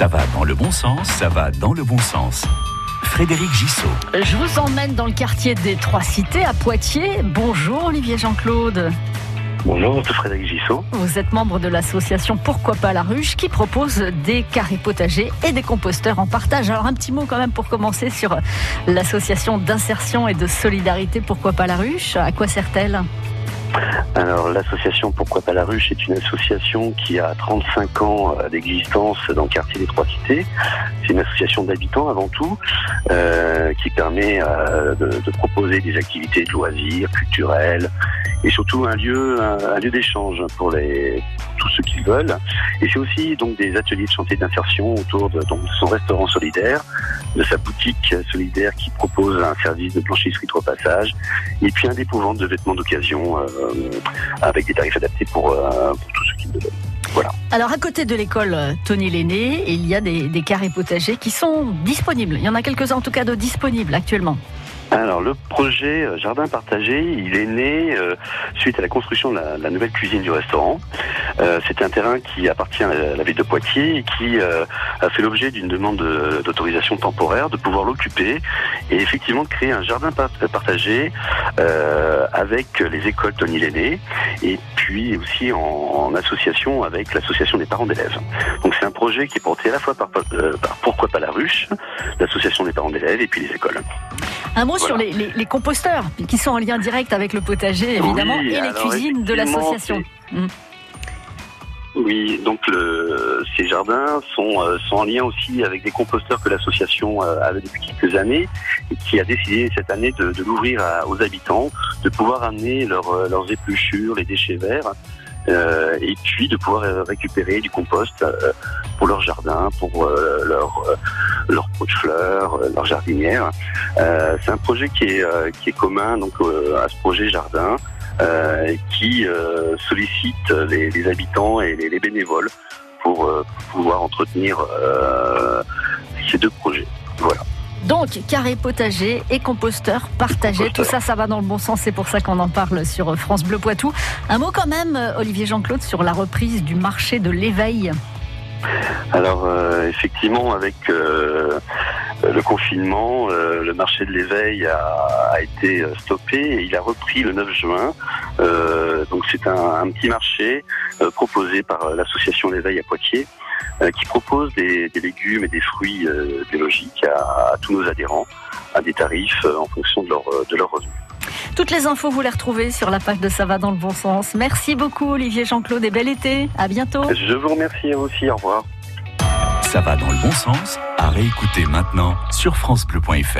Ça va dans le bon sens, ça va dans le bon sens. Frédéric Gissot. Je vous emmène dans le quartier des Trois Cités à Poitiers. Bonjour Olivier Jean-Claude. Bonjour, c'est Frédéric Gissot. Vous êtes membre de l'association Pourquoi pas la ruche qui propose des carrés potagers et des composteurs en partage. Alors un petit mot quand même pour commencer sur l'association d'insertion et de solidarité Pourquoi pas la ruche. À quoi sert-elle? Alors l'association Pourquoi pas la ruche est une association qui a 35 ans euh, d'existence dans le quartier des Trois Cités. C'est une association d'habitants avant tout euh, qui permet euh, de, de, proposer des activités de loisirs, culturelles et surtout un lieu, un, lieu d'échange pour les tous ceux qui veulent. Et c'est aussi donc des ateliers de chantier d'insertion autour de, donc, de son restaurant solidaire, de sa boutique solidaire qui propose un service de blanchisserie de repassage, et puis un dépôt de vêtements d'occasion euh, avec des tarifs adaptés pour, euh, pour tous ceux qui le veulent. Voilà. Alors à côté de l'école Tony Lenné, il y a des, des carrés potagers qui sont disponibles. Il y en a quelques-uns en tout cas de disponibles actuellement. Alors le projet euh, Jardin partagé, il est né euh, suite à la construction de la, la, nouvelle cuisine du restaurant. Euh, c'est un terrain qui appartient à la ville de Poitiers et qui euh, a fait l'objet d'une demande d'autorisation temporaire de pouvoir l'occuper et effectivement de créer un jardin partagé euh, avec les écoles Tony Lenné et puis aussi en, en association avec l'association des parents d'élèves. Donc c'est un projet qui est porté à la fois par, par Pourquoi pas la ruche, l'association des parents d'élèves et puis les écoles. Un mot voilà. sur les, les, les, composteurs qui sont en lien direct avec le potager évidemment oui, et les cuisines de l'association. Mmh. Oui, donc le, ces jardins sont, euh, sont en lien aussi avec des composteurs que l'association euh, avait depuis quelques années et qui a décidé cette année de, de l'ouvrir aux habitants, de pouvoir amener leur, euh, leurs épluchures, les déchets verts euh, et puis de pouvoir récupérer du compost euh, pour leur jardin, pour euh, leur leur pot de fleurs, leur jardinière. c'est un projet qui est qui est commun donc à ce projet jardin qui sollicite les, les, habitants et les, les bénévoles pour, pour, pouvoir entretenir ces deux projets. Voilà. Donc, carré potager et composteur partagé, tout ça, ça va dans le bon sens. C'est pour ça qu'on en parle sur France Bleu Poitou. Un mot quand même, Olivier Jean-Claude, sur la reprise du marché de l'éveil. Alors, euh, effectivement, avec euh, le confinement, euh, le marché de l'éveil a, a, été stoppé et il a repris le 9 juin. donc, c'est un, un, petit marché proposé par l'association L'éveil à Poitiers qui propose des, des, légumes et des fruits euh, biologiques à, à, tous nos adhérents à des tarifs euh, en fonction de leur, de leur revenus. Toutes les infos, vous les retrouvez sur la page de Ça va dans le bon sens. Merci beaucoup Olivier Jean-Claude et bel été. À bientôt. Je vous remercie aussi. Au revoir. Ça va dans le bon sens à réécouter maintenant sur francebleu.fr.